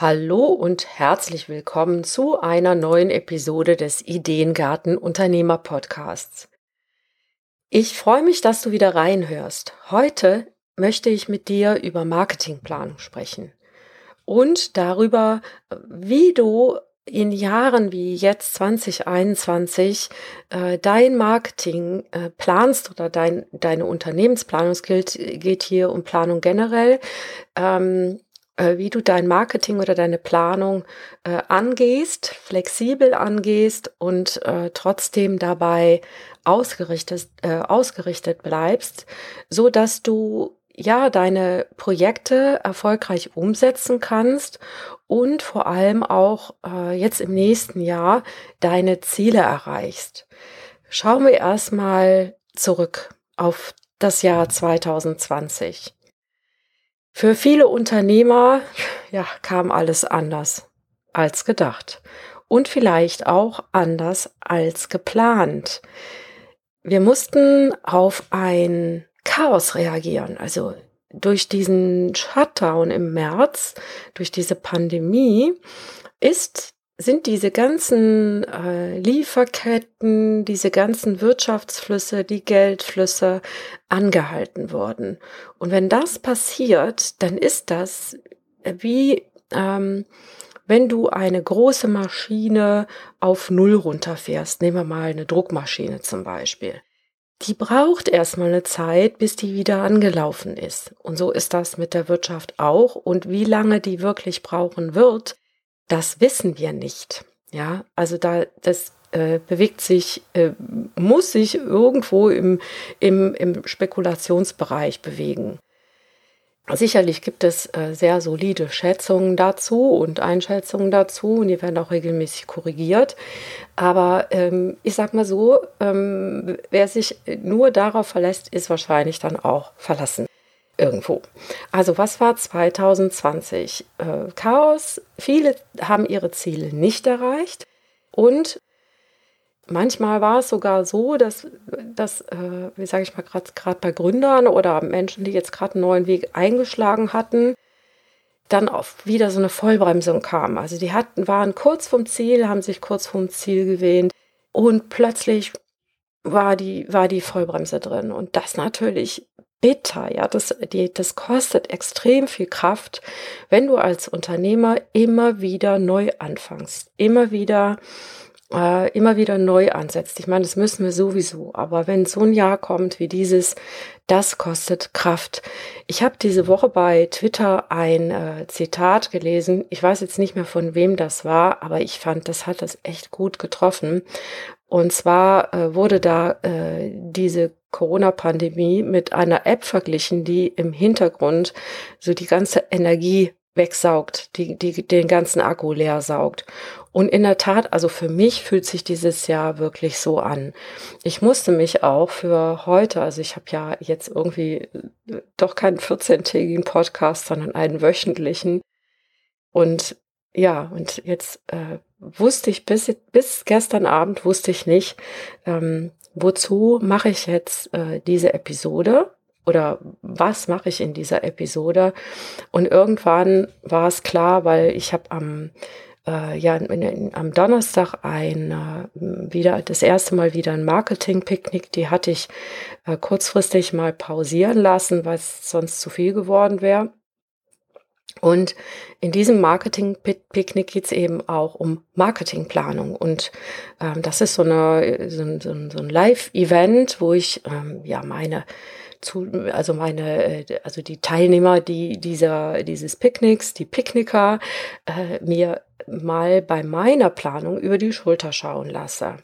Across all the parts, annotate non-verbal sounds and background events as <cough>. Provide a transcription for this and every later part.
Hallo und herzlich willkommen zu einer neuen Episode des Ideengarten Unternehmer Podcasts. Ich freue mich, dass du wieder reinhörst. Heute möchte ich mit dir über Marketingplanung sprechen und darüber, wie du in Jahren wie jetzt 2021 äh, dein Marketing äh, planst oder dein, deine Unternehmensplanung, es gilt, geht hier um Planung generell, ähm, äh, wie du dein Marketing oder deine Planung äh, angehst, flexibel angehst und äh, trotzdem dabei ausgerichtet, äh, ausgerichtet bleibst, so dass du ja deine Projekte erfolgreich umsetzen kannst und vor allem auch äh, jetzt im nächsten Jahr deine Ziele erreichst. Schauen wir erstmal zurück auf das Jahr 2020. Für viele Unternehmer ja, kam alles anders als gedacht und vielleicht auch anders als geplant. Wir mussten auf ein Chaos reagieren, also durch diesen Shutdown im März, durch diese Pandemie, ist sind diese ganzen äh, Lieferketten, diese ganzen Wirtschaftsflüsse, die Geldflüsse angehalten worden. Und wenn das passiert, dann ist das wie ähm, wenn du eine große Maschine auf Null runterfährst. Nehmen wir mal eine Druckmaschine zum Beispiel. Die braucht erstmal eine Zeit, bis die wieder angelaufen ist. Und so ist das mit der Wirtschaft auch. Und wie lange die wirklich brauchen wird, das wissen wir nicht. Ja, also da, das äh, bewegt sich, äh, muss sich irgendwo im, im, im Spekulationsbereich bewegen. Sicherlich gibt es äh, sehr solide Schätzungen dazu und Einschätzungen dazu und die werden auch regelmäßig korrigiert. Aber ähm, ich sag mal so, ähm, wer sich nur darauf verlässt, ist wahrscheinlich dann auch verlassen irgendwo. Also was war 2020? Äh, Chaos. Viele haben ihre Ziele nicht erreicht und manchmal war es sogar so, dass, dass äh, wie sage ich mal, gerade bei Gründern oder Menschen, die jetzt gerade einen neuen Weg eingeschlagen hatten, dann oft wieder so eine Vollbremsung kam. Also die hatten, waren kurz vom Ziel, haben sich kurz vom Ziel gewähnt und plötzlich war die, war die Vollbremse drin. Und das natürlich bitter, ja, das, die, das kostet extrem viel Kraft, wenn du als Unternehmer immer wieder neu anfängst, immer wieder, äh, immer wieder neu ansetzt. Ich meine, das müssen wir sowieso, aber wenn so ein Jahr kommt wie dieses, das kostet Kraft. Ich habe diese Woche bei Twitter ein äh, Zitat gelesen. Ich weiß jetzt nicht mehr von wem das war, aber ich fand, das hat das echt gut getroffen. Und zwar äh, wurde da äh, diese Corona-Pandemie mit einer App verglichen, die im Hintergrund so die ganze Energie wegsaugt, die, die den ganzen Akku leer saugt. Und in der Tat, also für mich fühlt sich dieses Jahr wirklich so an. Ich musste mich auch für heute, also ich habe ja jetzt irgendwie doch keinen 14-tägigen Podcast, sondern einen wöchentlichen. Und ja, und jetzt äh, wusste ich bis, bis gestern Abend wusste ich nicht, ähm, wozu mache ich jetzt äh, diese Episode oder was mache ich in dieser Episode. Und irgendwann war es klar, weil ich habe am äh, ja in, in, am Donnerstag ein äh, wieder das erste Mal wieder ein Marketing-Picknick. Die hatte ich äh, kurzfristig mal pausieren lassen, weil es sonst zu viel geworden wäre. Und in diesem Marketing-Picknick geht es eben auch um Marketingplanung. Und ähm, das ist so, eine, so, ein, so ein Live-Event, wo ich ähm, ja meine zu, also meine, äh, also die Teilnehmer, die dieser, dieses Picknicks, die Picknicker, äh, mir mal bei meiner Planung über die Schulter schauen lasse.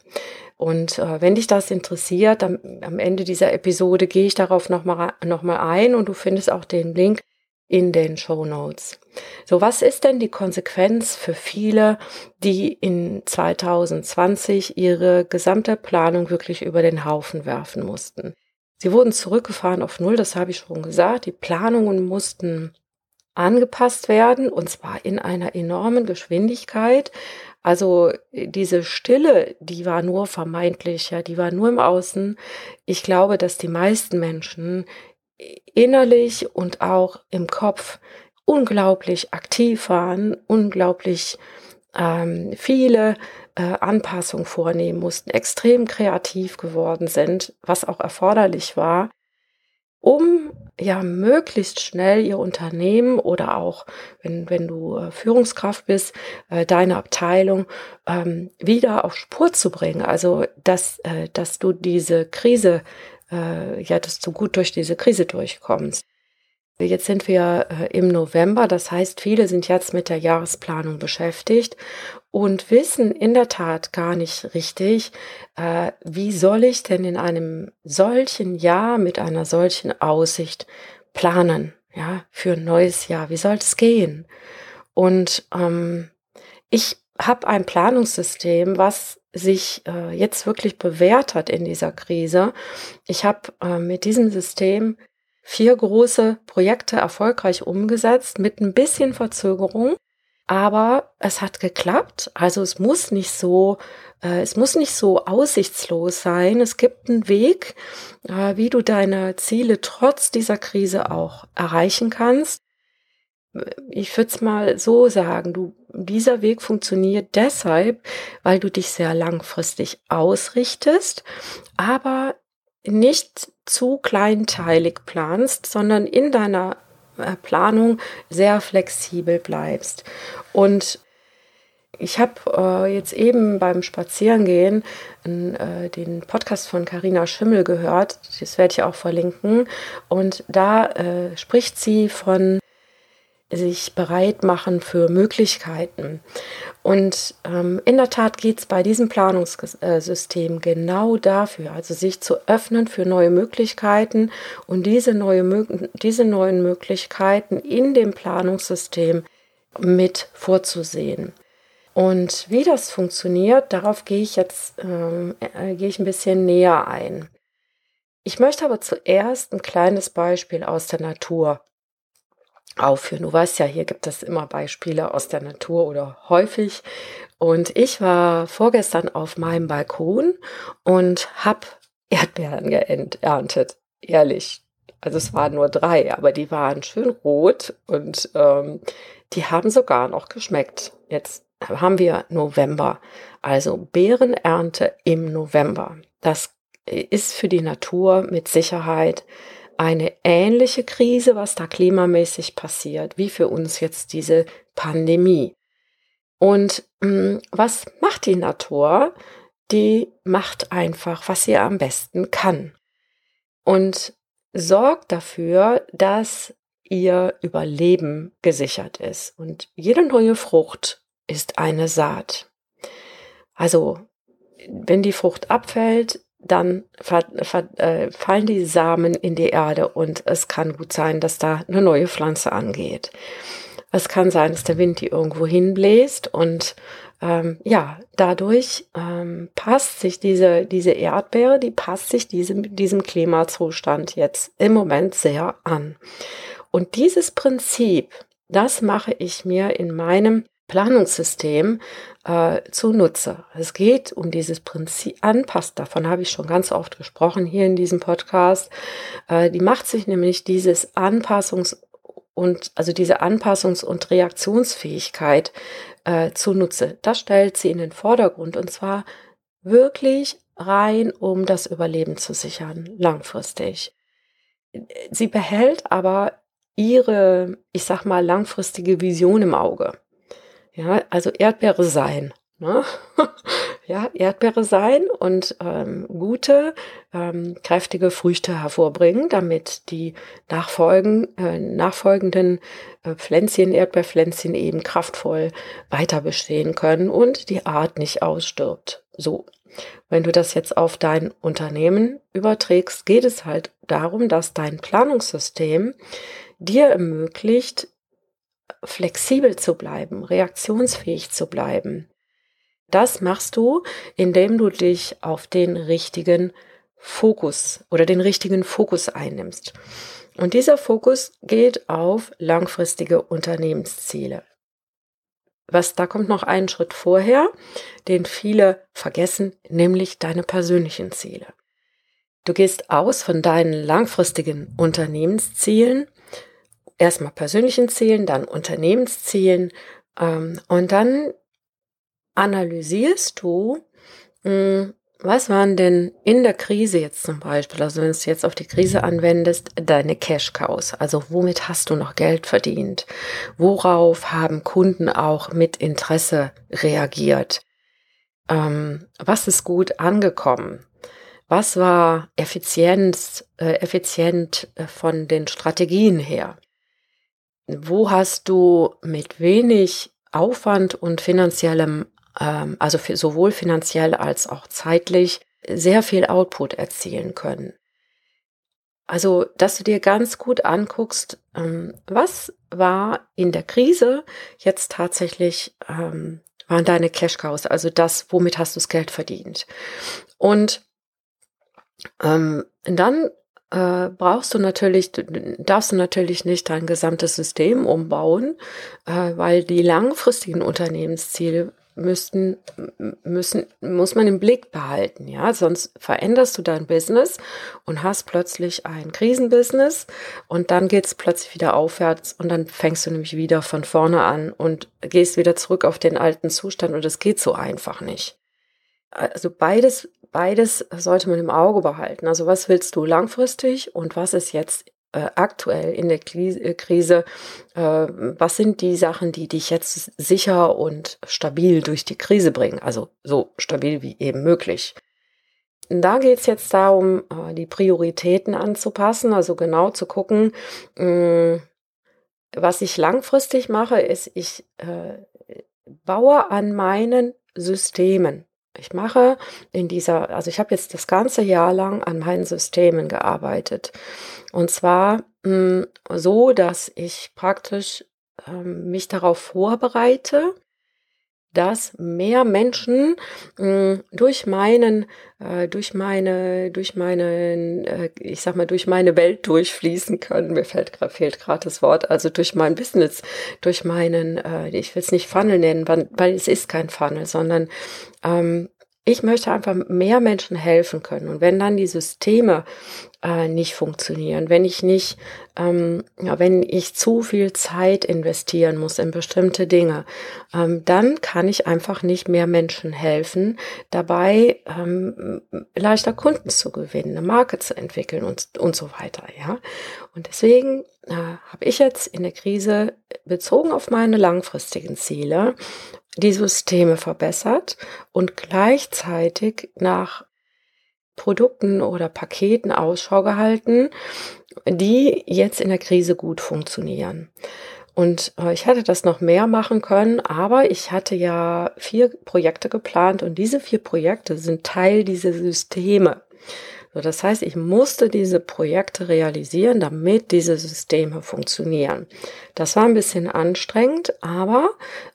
Und äh, wenn dich das interessiert, am, am Ende dieser Episode gehe ich darauf nochmal noch mal ein und du findest auch den Link in den Show Notes. So, was ist denn die Konsequenz für viele, die in 2020 ihre gesamte Planung wirklich über den Haufen werfen mussten? Sie wurden zurückgefahren auf Null, das habe ich schon gesagt. Die Planungen mussten angepasst werden und zwar in einer enormen Geschwindigkeit. Also diese Stille, die war nur vermeintlich, ja, die war nur im Außen. Ich glaube, dass die meisten Menschen innerlich und auch im Kopf unglaublich aktiv waren, unglaublich ähm, viele äh, Anpassungen vornehmen mussten, extrem kreativ geworden sind, was auch erforderlich war, um ja möglichst schnell ihr Unternehmen oder auch, wenn, wenn du äh, Führungskraft bist, äh, deine Abteilung ähm, wieder auf Spur zu bringen. Also, dass, äh, dass du diese Krise, äh, ja, dass du gut durch diese Krise durchkommst. Jetzt sind wir äh, im November, das heißt, viele sind jetzt mit der Jahresplanung beschäftigt und wissen in der Tat gar nicht richtig, äh, wie soll ich denn in einem solchen Jahr mit einer solchen Aussicht planen, ja, für ein neues Jahr. Wie soll es gehen? Und ähm, ich habe ein Planungssystem, was sich äh, jetzt wirklich bewährt hat in dieser Krise. Ich habe äh, mit diesem System vier große Projekte erfolgreich umgesetzt mit ein bisschen Verzögerung. Aber es hat geklappt. Also es muss nicht so, äh, es muss nicht so aussichtslos sein. Es gibt einen Weg, äh, wie du deine Ziele trotz dieser Krise auch erreichen kannst. Ich würde es mal so sagen, du, dieser Weg funktioniert deshalb, weil du dich sehr langfristig ausrichtest, aber nicht zu kleinteilig planst, sondern in deiner äh, Planung sehr flexibel bleibst. Und ich habe äh, jetzt eben beim Spazierengehen äh, den Podcast von Karina Schimmel gehört. Das werde ich auch verlinken. Und da äh, spricht sie von sich bereit machen für Möglichkeiten. Und ähm, in der Tat geht es bei diesem Planungssystem genau dafür, also sich zu öffnen für neue Möglichkeiten und diese, neue, diese neuen Möglichkeiten in dem Planungssystem mit vorzusehen. Und wie das funktioniert, darauf gehe ich jetzt ähm, äh, gehe ich ein bisschen näher ein. Ich möchte aber zuerst ein kleines Beispiel aus der Natur aufführen. Du weißt ja, hier gibt es immer Beispiele aus der Natur oder häufig. Und ich war vorgestern auf meinem Balkon und habe Erdbeeren geerntet. Ehrlich. Also es waren nur drei, aber die waren schön rot und ähm, die haben sogar noch geschmeckt. Jetzt haben wir November, also Beerenernte im November. Das ist für die Natur mit Sicherheit eine ähnliche Krise, was da klimamäßig passiert, wie für uns jetzt diese Pandemie. Und mh, hm, was macht die Natur? Die macht einfach, was sie am besten kann. Und sorgt dafür, dass ihr Überleben gesichert ist. Und jede neue Frucht ist eine Saat. Also, wenn die Frucht abfällt, dann äh, fallen die Samen in die Erde und es kann gut sein, dass da eine neue Pflanze angeht. Es kann sein, dass der Wind die irgendwo hinbläst und ähm, ja, dadurch ähm, passt sich diese, diese Erdbeere, die passt sich diesem, diesem Klimazustand jetzt im Moment sehr an. Und dieses Prinzip, das mache ich mir in meinem Planungssystem äh, zunutze. Es geht um dieses Prinzip anpasst. Davon habe ich schon ganz oft gesprochen hier in diesem Podcast. Äh, die macht sich nämlich dieses Anpassungs- und also diese Anpassungs- und Reaktionsfähigkeit äh, zunutze. Das stellt sie in den Vordergrund und zwar wirklich rein, um das Überleben zu sichern, langfristig. Sie behält aber ihre, ich sag mal, langfristige Vision im Auge. Ja, also Erdbeere sein. Ne? <laughs> ja, Erdbeere sein und ähm, gute, ähm, kräftige Früchte hervorbringen, damit die nachfolgen, äh, nachfolgenden äh, Pflänzchen, Erdbeerpflänzchen eben kraftvoll weiter bestehen können und die Art nicht ausstirbt. So. Wenn du das jetzt auf dein Unternehmen überträgst, geht es halt darum, dass dein Planungssystem dir ermöglicht, flexibel zu bleiben, reaktionsfähig zu bleiben. Das machst du, indem du dich auf den richtigen Fokus oder den richtigen Fokus einnimmst. Und dieser Fokus geht auf langfristige Unternehmensziele. Was da kommt noch einen Schritt vorher, den viele vergessen, nämlich deine persönlichen Ziele. Du gehst aus von deinen langfristigen Unternehmenszielen, erstmal persönlichen Zielen, dann Unternehmenszielen ähm, und dann analysierst du, mh, hm, was waren denn in der Krise jetzt zum Beispiel, also wenn du es jetzt auf die Krise anwendest, deine Cash-Cows? Also womit hast du noch Geld verdient? Worauf haben Kunden auch mit Interesse reagiert? Ähm, was ist gut angekommen? Was war effizient, äh, effizient äh, von den Strategien her? Wo hast du mit wenig Aufwand und finanziellem ähm, also für sowohl finanziell als auch zeitlich, sehr viel Output erzielen können. Also, dass du dir ganz gut anguckst, ähm, was war in der Krise jetzt tatsächlich, ähm, waren deine Cash Cows, also das, womit hast du das Geld verdient. Und ähm, dann äh, brauchst du natürlich, darfst du natürlich nicht dein gesamtes System umbauen, äh, weil die langfristigen Unternehmensziele müssten, müssen, muss man im Blick behalten, ja, sonst veränderst du dein Business und hast plötzlich ein Krisenbusiness und dann geht's plötzlich wieder aufwärts und dann fängst du nämlich wieder von vorne an und gehst wieder zurück auf den alten Zustand und es geht so einfach nicht. Also beides, beides sollte man im Auge behalten. Also was willst du langfristig und was ist jetzt äh, aktuell in der äh, Krise, äh, was sind die Sachen, die dich jetzt sicher und stabil durch die Krise bringen? Also so stabil wie eben möglich. Da geht es jetzt darum, äh, die Prioritäten anzupassen, also genau zu gucken, mh, was ich langfristig mache, ist, ich äh, baue an meinen Systemen. Ich mache in dieser, also ich habe jetzt das ganze Jahr lang an meinen Systemen gearbeitet. Und zwar mh, hm, so, dass ich praktisch ähm, mich darauf vorbereite, dass mehr Menschen mh, hm, durch meinen, äh, durch meine, durch meinen, äh, ich sag mal, durch meine Welt durchfließen können. Mir fällt fehlt gerade das Wort. Also durch mein Business, durch meinen, äh, ich will es nicht Funnel nennen, weil, weil es ist kein Funnel, sondern ähm, ich möchte einfach mehr Menschen helfen können. Und wenn dann die Systeme äh, nicht funktionieren, wenn ich nicht, ähm, ja, wenn ich zu viel Zeit investieren muss in bestimmte Dinge, ähm, dann kann ich einfach nicht mehr Menschen helfen, dabei ähm, leichter Kunden zu gewinnen, eine Marke zu entwickeln und, und so weiter. Ja, und deswegen äh, habe ich jetzt in der Krise bezogen auf meine langfristigen Ziele die Systeme verbessert und gleichzeitig nach Produkten oder Paketen Ausschau gehalten, die jetzt in der Krise gut funktionieren. Und äh, ich hätte das noch mehr machen können, aber ich hatte ja vier Projekte geplant und diese vier Projekte sind Teil dieser Systeme. So, das heißt, ich musste diese Projekte realisieren, damit diese Systeme funktionieren. Das war ein bisschen anstrengend, aber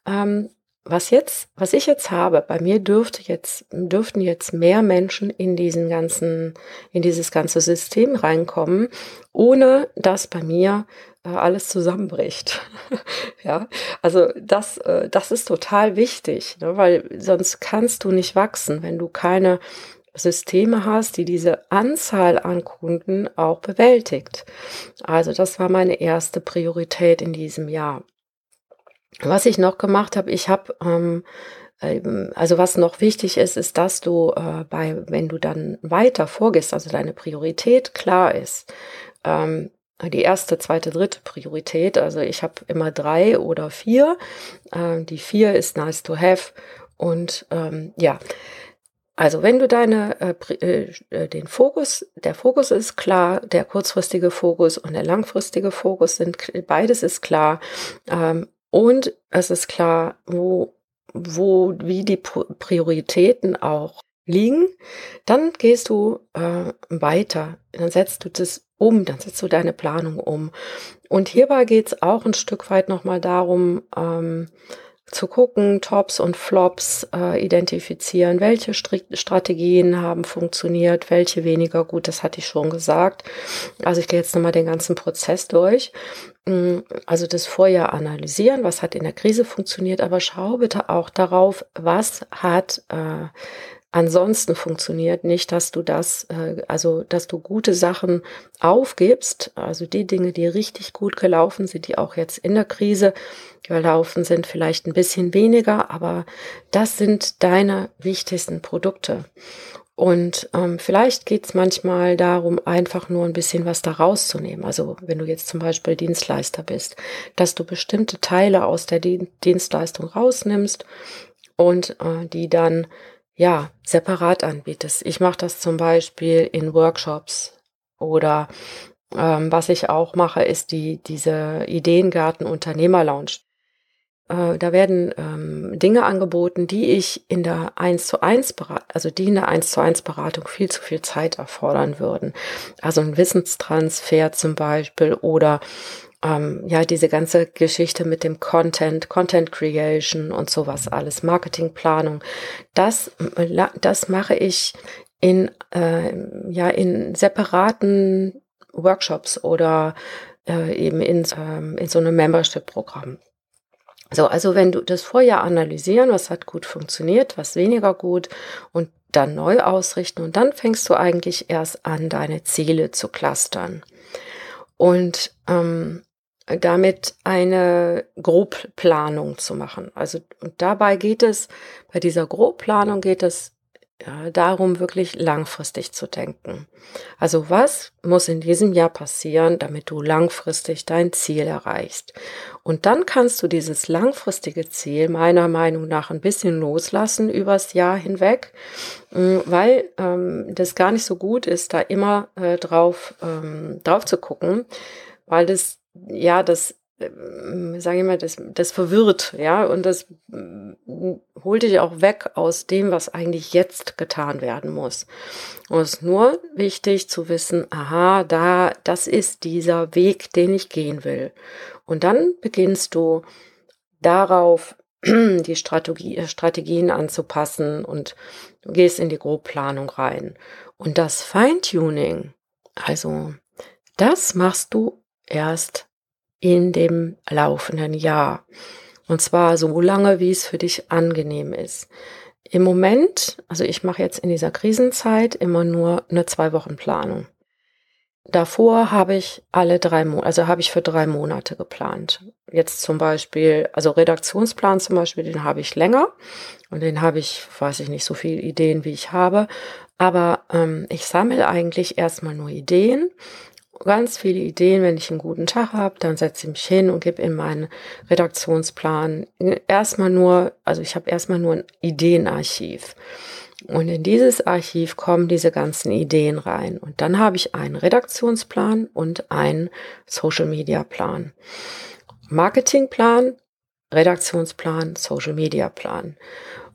ähm, was jetzt, was ich jetzt habe, bei mir dürfte jetzt, dürften jetzt mehr Menschen in diesen ganzen, in dieses ganze System reinkommen, ohne dass bei mir äh, alles zusammenbricht. <laughs> ja, also das, äh, das ist total wichtig, ne, weil sonst kannst du nicht wachsen, wenn du keine Systeme hast, die diese Anzahl an Kunden auch bewältigt. Also das war meine erste Priorität in diesem Jahr. Was ich noch gemacht habe, ich habe, ähm, ähm, also was noch wichtig ist, ist, dass du äh, bei, wenn du dann weiter vorgehst, also deine Priorität klar ist, ähm, die erste, zweite, dritte Priorität, also ich habe immer drei oder vier. Äh, die vier ist nice to have und ähm, ja. Also wenn du deine äh, äh, äh, den Fokus, der Fokus ist klar, der kurzfristige Fokus und der langfristige Fokus sind beides ist klar. Ähm, und es ist klar, wo, wo, wie die Prioritäten auch liegen. Dann gehst du äh, weiter. Dann setzt du das um, dann setzt du deine Planung um. Und hierbei geht es auch ein Stück weit nochmal darum, ähm, zu gucken, Tops und Flops äh, identifizieren, welche Stri Strategien haben funktioniert, welche weniger gut, das hatte ich schon gesagt. Also ich gehe jetzt nochmal den ganzen Prozess durch. Mm, also das Vorjahr analysieren, was hat in der Krise funktioniert, aber schau bitte auch darauf, was hat äh, ansonsten funktioniert nicht, dass du das, äh, also dass du gute Sachen aufgibst, also die Dinge, die richtig gut gelaufen sind, die auch jetzt in der Krise gelaufen sind, vielleicht ein bisschen weniger, aber das sind deine wichtigsten Produkte. Und ähm, vielleicht geht's manchmal darum, einfach nur ein bisschen was da rauszunehmen. Also wenn du jetzt zum Beispiel Dienstleister bist, dass du bestimmte Teile aus der Dienstleistung rausnimmst und äh, die dann ja, separat anbietest. Ich mache das zum Beispiel in Workshops oder ähm, was ich auch mache, ist die, diese Ideengarten Unternehmer Lounge. Äh, da werden ähm, Dinge angeboten, die ich in der 1 zu 1 Beratung, also die in der 1 zu 1 Beratung viel zu viel Zeit erfordern würden. Also ein Wissenstransfer zum Beispiel oder ähm, ja, diese ganze Geschichte mit dem Content, Content Creation und sowas alles, Marketingplanung, das, das mache ich in, äh, ja, in separaten Workshops oder äh, eben in, ähm, in so einem Membership-Programm. So, also wenn du das Vorjahr analysieren, was hat gut funktioniert, was weniger gut und dann neu ausrichten und dann fängst du eigentlich erst an, deine Ziele zu clustern. Und ähm, damit eine Grobplanung zu machen. Also und dabei geht es, bei dieser Grobplanung geht es ja, darum, wirklich langfristig zu denken. Also was muss in diesem Jahr passieren, damit du langfristig dein Ziel erreichst? Und dann kannst du dieses langfristige Ziel meiner Meinung nach ein bisschen loslassen übers Jahr hinweg, mm, weil ähm, das gar nicht so gut ist, da immer äh, drauf, ähm, drauf zu gucken, weil das ja, das, ähm, sage ich mal, das, das verwirrt, ja, und das mm, holt dich auch weg aus dem, was eigentlich jetzt getan werden muss. Und es ist nur wichtig zu wissen, aha, da, das ist dieser Weg, den ich gehen will. Und dann beginnst du darauf <clears throat> die Strategie, äh, Strategien anzupassen und du gehst in die Grobplanung rein. Und das Feintuning, also das machst du erst in dem laufenden Jahr. Und zwar so lange, wie es für dich angenehm ist. Im Moment, also ich mache jetzt in dieser Krisenzeit immer nur eine zwei Wochen Planung. Davor habe ich alle drei Monate, also habe ich für drei Monate geplant. Jetzt zum Beispiel, also Redaktionsplan zum Beispiel, den habe ich länger und den habe ich, weiß ich nicht, so viele Ideen, wie ich habe. Aber ähm, ich sammle eigentlich erstmal nur Ideen ganz viele Ideen. Wenn ich einen guten Tag habe, dann setze ich mich hin und gebe in meinen Redaktionsplan erstmal nur, also ich habe erstmal nur ein Ideenarchiv. Und in dieses Archiv kommen diese ganzen Ideen rein. Und dann habe ich einen Redaktionsplan und einen Social Media Plan. Marketingplan, Redaktionsplan, Social Media Plan.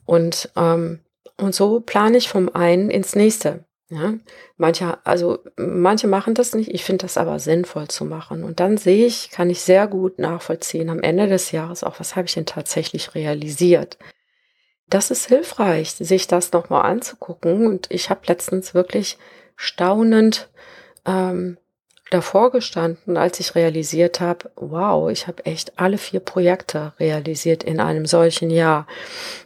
Und, ähm, und so plane ich vom einen ins nächste. Ja, manche, also manche machen das nicht. Ich finde das aber sinnvoll zu machen. Und dann sehe ich, kann ich sehr gut nachvollziehen am Ende des Jahres auch, was habe ich denn tatsächlich realisiert. Das ist hilfreich, sich das nochmal anzugucken. Und ich habe letztens wirklich staunend ähm, davor gestanden, als ich realisiert habe, wow, ich habe echt alle vier Projekte realisiert in einem solchen Jahr.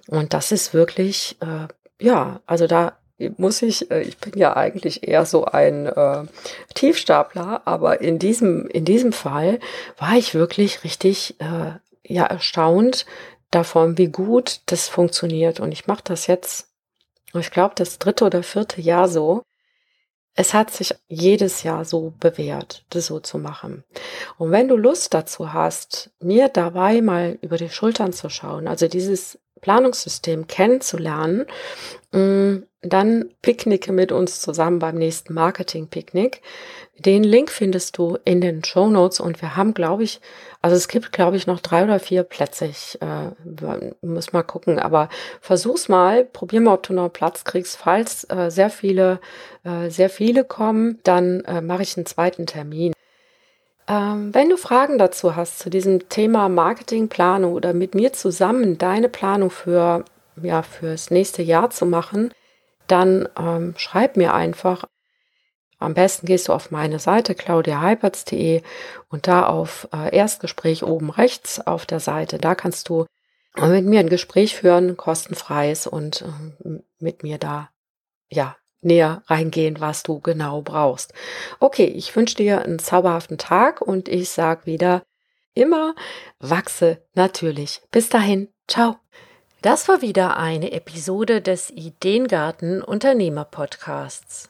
Und das ist wirklich, äh, ja, also da muss ich, äh, ich bin ja eigentlich eher so ein äh, Tiefstapler, aber in diesem, in diesem Fall war ich wirklich richtig äh, ja, erstaunt davon, wie gut das funktioniert. Und ich mache das jetzt, ich glaube, das dritte oder vierte Jahr so. Es hat sich jedes Jahr so bewährt, das so zu machen. Und wenn du Lust dazu hast, mir dabei mal über die Schultern zu schauen, also dieses Planungssystem kennenzulernen, mm, dann picknicke mit uns zusammen beim nächsten Marketing-Picknick. Den Link findest du in den Show Notes und wir haben, glaube ich, also es gibt, glaube ich, noch drei oder vier Plätze. Ich äh, muss mal gucken, aber versuch's mal, probier mal, ob du noch Platz kriegst. Falls äh, sehr viele, äh, sehr viele kommen, dann äh, mache ich einen zweiten Termin. Ähm, wenn du Fragen dazu hast zu diesem Thema Marketingplanung oder mit mir zusammen deine Planung für ja fürs nächste Jahr zu machen, dann ähm, schreib mir einfach. Am besten gehst du auf meine Seite claudiaheipertz.de und da auf äh, Erstgespräch oben rechts auf der Seite, da kannst du mit mir ein Gespräch führen, kostenfreies und äh, mit mir da ja näher reingehen, was du genau brauchst. Okay, ich wünsche dir einen zauberhaften Tag und ich sag wieder immer wachse natürlich. Bis dahin, ciao. Das war wieder eine Episode des Ideengarten Unternehmer Podcasts.